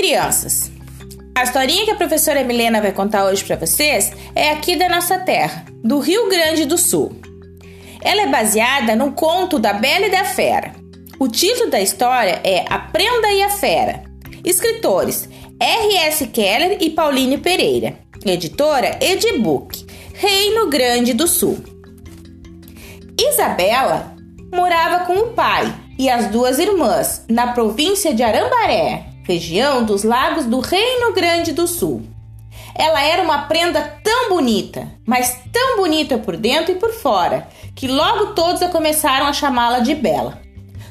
crianças! A historinha que a professora Milena vai contar hoje para vocês é aqui da nossa terra, do Rio Grande do Sul. Ela é baseada no conto da Bela e da Fera. O título da história é A Prenda e a Fera. Escritores R.S. Keller e Pauline Pereira. Editora Edibook, Reino Grande do Sul. Isabela morava com o pai e as duas irmãs na província de Arambaré, região dos lagos do Reino Grande do Sul. Ela era uma prenda tão bonita, mas tão bonita por dentro e por fora, que logo todos a começaram a chamá-la de Bela.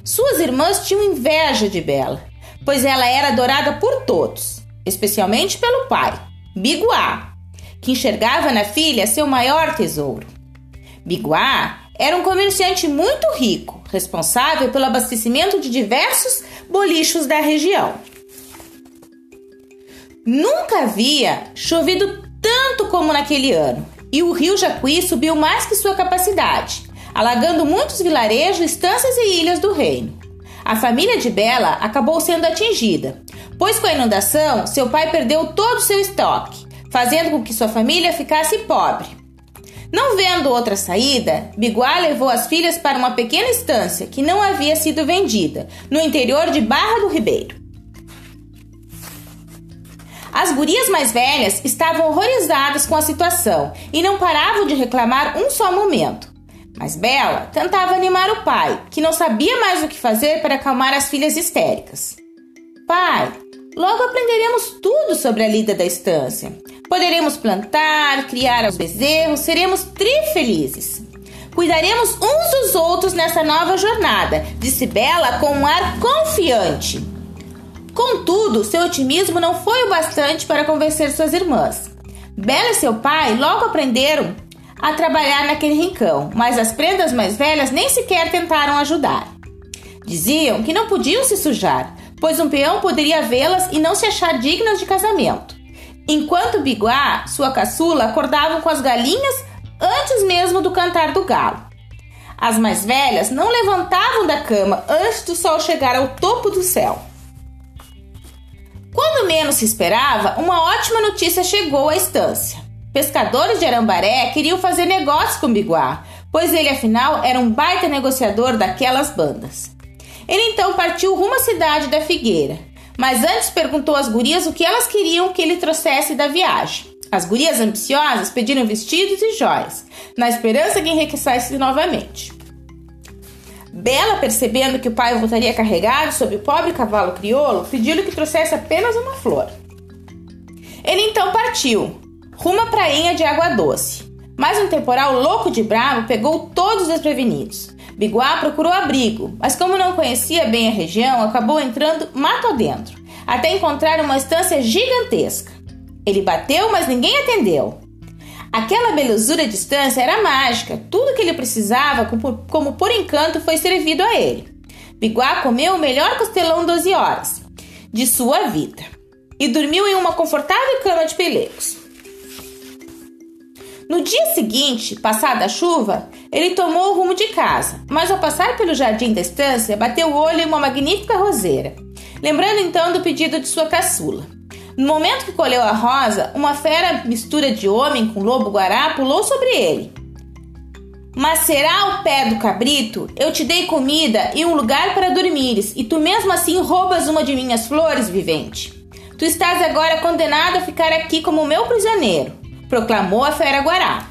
Suas irmãs tinham inveja de Bela, pois ela era adorada por todos, especialmente pelo pai, Biguá, que enxergava na filha seu maior tesouro. Biguá era um comerciante muito rico, responsável pelo abastecimento de diversos bolichos da região. Nunca havia chovido tanto como naquele ano, e o rio Jacuí subiu mais que sua capacidade, alagando muitos vilarejos, estâncias e ilhas do reino. A família de Bela acabou sendo atingida, pois com a inundação seu pai perdeu todo o seu estoque, fazendo com que sua família ficasse pobre. Não vendo outra saída, Biguá levou as filhas para uma pequena estância que não havia sido vendida, no interior de Barra do Ribeiro. As gurias mais velhas estavam horrorizadas com a situação e não paravam de reclamar um só momento. Mas Bela tentava animar o pai, que não sabia mais o que fazer para acalmar as filhas histéricas. Pai, logo aprenderemos tudo sobre a lida da estância. Poderemos plantar, criar os bezerros, seremos trifelizes. Cuidaremos uns dos outros nessa nova jornada, disse Bela com um ar confiante. Contudo, seu otimismo não foi o bastante para convencer suas irmãs. Bela e seu pai logo aprenderam a trabalhar naquele rincão, mas as prendas mais velhas nem sequer tentaram ajudar. Diziam que não podiam se sujar, pois um peão poderia vê-las e não se achar dignas de casamento. Enquanto Biguá, sua caçula, acordavam com as galinhas antes mesmo do cantar do galo. As mais velhas não levantavam da cama antes do sol chegar ao topo do céu. Quando menos se esperava, uma ótima notícia chegou à estância. Pescadores de Arambaré queriam fazer negócio com Biguá, pois ele afinal era um baita negociador daquelas bandas. Ele então partiu rumo à cidade da Figueira, mas antes perguntou às gurias o que elas queriam que ele trouxesse da viagem. As gurias ambiciosas pediram vestidos e joias, na esperança que enriquecesse novamente. Bela, percebendo que o pai voltaria carregado sobre o pobre cavalo crioulo, pediu-lhe que trouxesse apenas uma flor. Ele então partiu, rumo à prainha de água doce. Mas um temporal louco de bravo pegou todos os desprevenidos. Biguá procurou abrigo, mas como não conhecia bem a região, acabou entrando mato adentro, até encontrar uma estância gigantesca. Ele bateu, mas ninguém atendeu. Aquela belezura de distância era mágica, tudo que ele precisava, como por encanto, foi servido a ele. Biguá comeu o melhor costelão 12 horas de sua vida e dormiu em uma confortável cama de pelecos. No dia seguinte, passada a chuva, ele tomou o rumo de casa, mas ao passar pelo jardim da estância, bateu o olho em uma magnífica roseira, lembrando então do pedido de sua caçula. No momento que colheu a rosa, uma fera mistura de homem com lobo-guará pulou sobre ele. Mas será o pé do cabrito? Eu te dei comida e um lugar para dormires, e tu mesmo assim roubas uma de minhas flores, vivente. Tu estás agora condenado a ficar aqui como meu prisioneiro, proclamou a fera guará.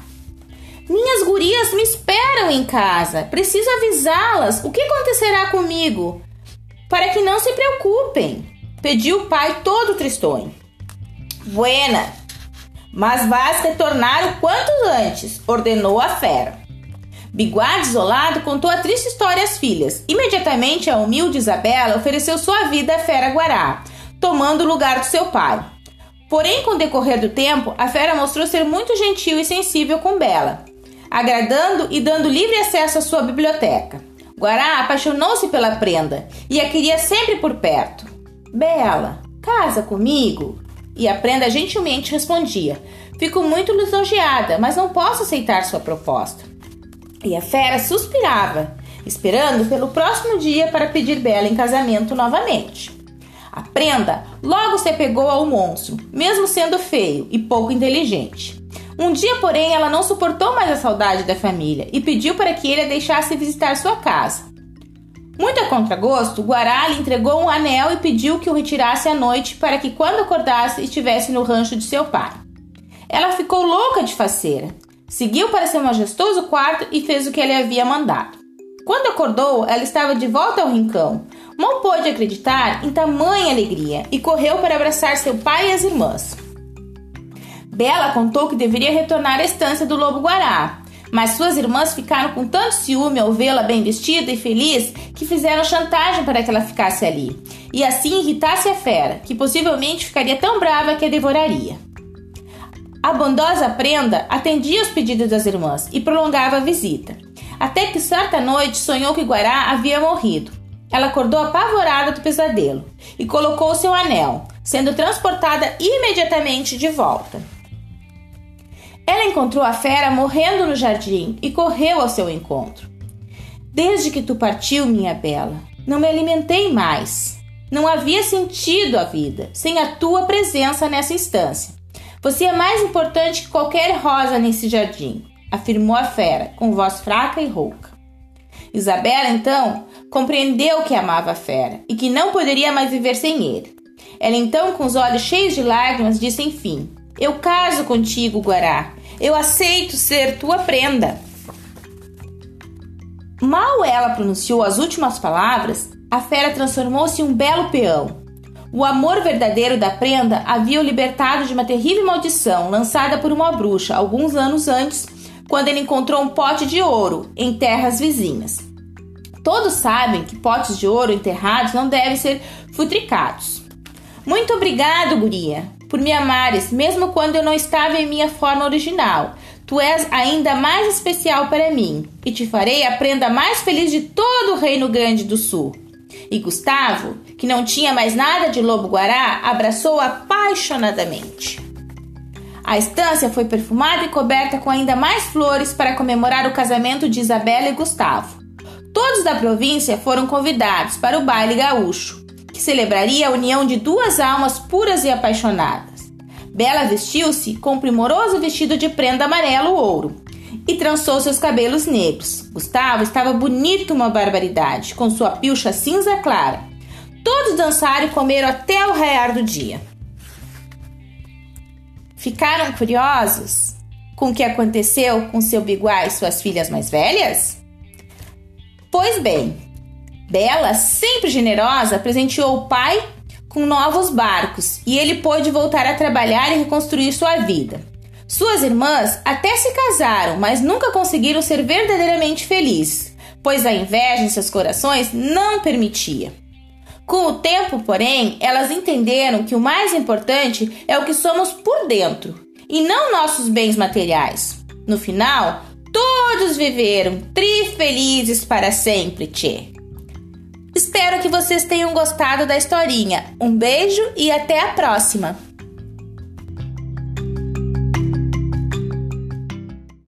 Minhas gurias me esperam em casa. Preciso avisá-las. O que acontecerá comigo? Para que não se preocupem, pediu o pai todo tristonho. Buena, mas vais retornar o quanto antes, ordenou a fera. Biguá, desolado, contou a triste história às filhas. Imediatamente a humilde Isabela ofereceu sua vida à fera Guará, tomando o lugar do seu pai. Porém, com o decorrer do tempo, a fera mostrou ser muito gentil e sensível com Bela, agradando e dando livre acesso à sua biblioteca. Guará apaixonou-se pela prenda e a queria sempre por perto. Bela, casa comigo, e a prenda gentilmente respondia: Fico muito lisonjeada, mas não posso aceitar sua proposta. E a fera suspirava, esperando pelo próximo dia para pedir Bela em casamento novamente. A prenda logo se apegou ao monstro, mesmo sendo feio e pouco inteligente. Um dia, porém, ela não suportou mais a saudade da família e pediu para que ele a deixasse visitar sua casa. Muito a contragosto, Guará lhe entregou um anel e pediu que o retirasse à noite para que, quando acordasse, estivesse no rancho de seu pai. Ela ficou louca de faceira. Seguiu para seu majestoso quarto e fez o que ele havia mandado. Quando acordou, ela estava de volta ao rincão. Mal pôde acreditar em tamanha alegria e correu para abraçar seu pai e as irmãs. Bela contou que deveria retornar à estância do Lobo Guará, mas suas irmãs ficaram com tanto ciúme ao vê-la bem vestida e feliz que fizeram chantagem para que ela ficasse ali e assim irritasse a fera, que possivelmente ficaria tão brava que a devoraria. A bondosa prenda atendia os pedidos das irmãs e prolongava a visita, até que certa noite sonhou que Guará havia morrido. Ela acordou apavorada do pesadelo e colocou seu anel, sendo transportada imediatamente de volta. Ela encontrou a fera morrendo no jardim e correu ao seu encontro. Desde que tu partiu, minha bela, não me alimentei mais. Não havia sentido a vida sem a tua presença nessa instância. Você é mais importante que qualquer rosa nesse jardim, afirmou a fera, com voz fraca e rouca. Isabela, então, compreendeu que amava a fera e que não poderia mais viver sem ele. Ela, então, com os olhos cheios de lágrimas, disse enfim: Eu caso contigo, Guará, eu aceito ser tua prenda. Mal ela pronunciou as últimas palavras, a fera transformou-se em um belo peão. O amor verdadeiro da prenda havia o libertado de uma terrível maldição lançada por uma bruxa alguns anos antes, quando ele encontrou um pote de ouro em terras vizinhas. Todos sabem que potes de ouro enterrados não devem ser futricados. Muito obrigado, guria por me amares, mesmo quando eu não estava em minha forma original. Tu és ainda mais especial para mim, e te farei a prenda mais feliz de todo o Reino Grande do Sul. E Gustavo, que não tinha mais nada de lobo-guará, abraçou apaixonadamente. A estância foi perfumada e coberta com ainda mais flores para comemorar o casamento de Isabela e Gustavo. Todos da província foram convidados para o baile gaúcho que celebraria a união de duas almas puras e apaixonadas. Bela vestiu-se com um primoroso vestido de prenda amarelo-ouro e trançou seus cabelos negros. Gustavo estava bonito uma barbaridade, com sua pilcha cinza clara. Todos dançaram e comeram até o raiar do dia. Ficaram curiosos com o que aconteceu com seu biguá e suas filhas mais velhas? Pois bem, Bela, sempre generosa, presenteou o pai com novos barcos e ele pôde voltar a trabalhar e reconstruir sua vida. Suas irmãs até se casaram, mas nunca conseguiram ser verdadeiramente felizes, pois a inveja em seus corações não permitia. Com o tempo, porém, elas entenderam que o mais importante é o que somos por dentro e não nossos bens materiais. No final, todos viveram tri felizes para sempre, tchê. Espero que vocês tenham gostado da historinha. Um beijo e até a próxima!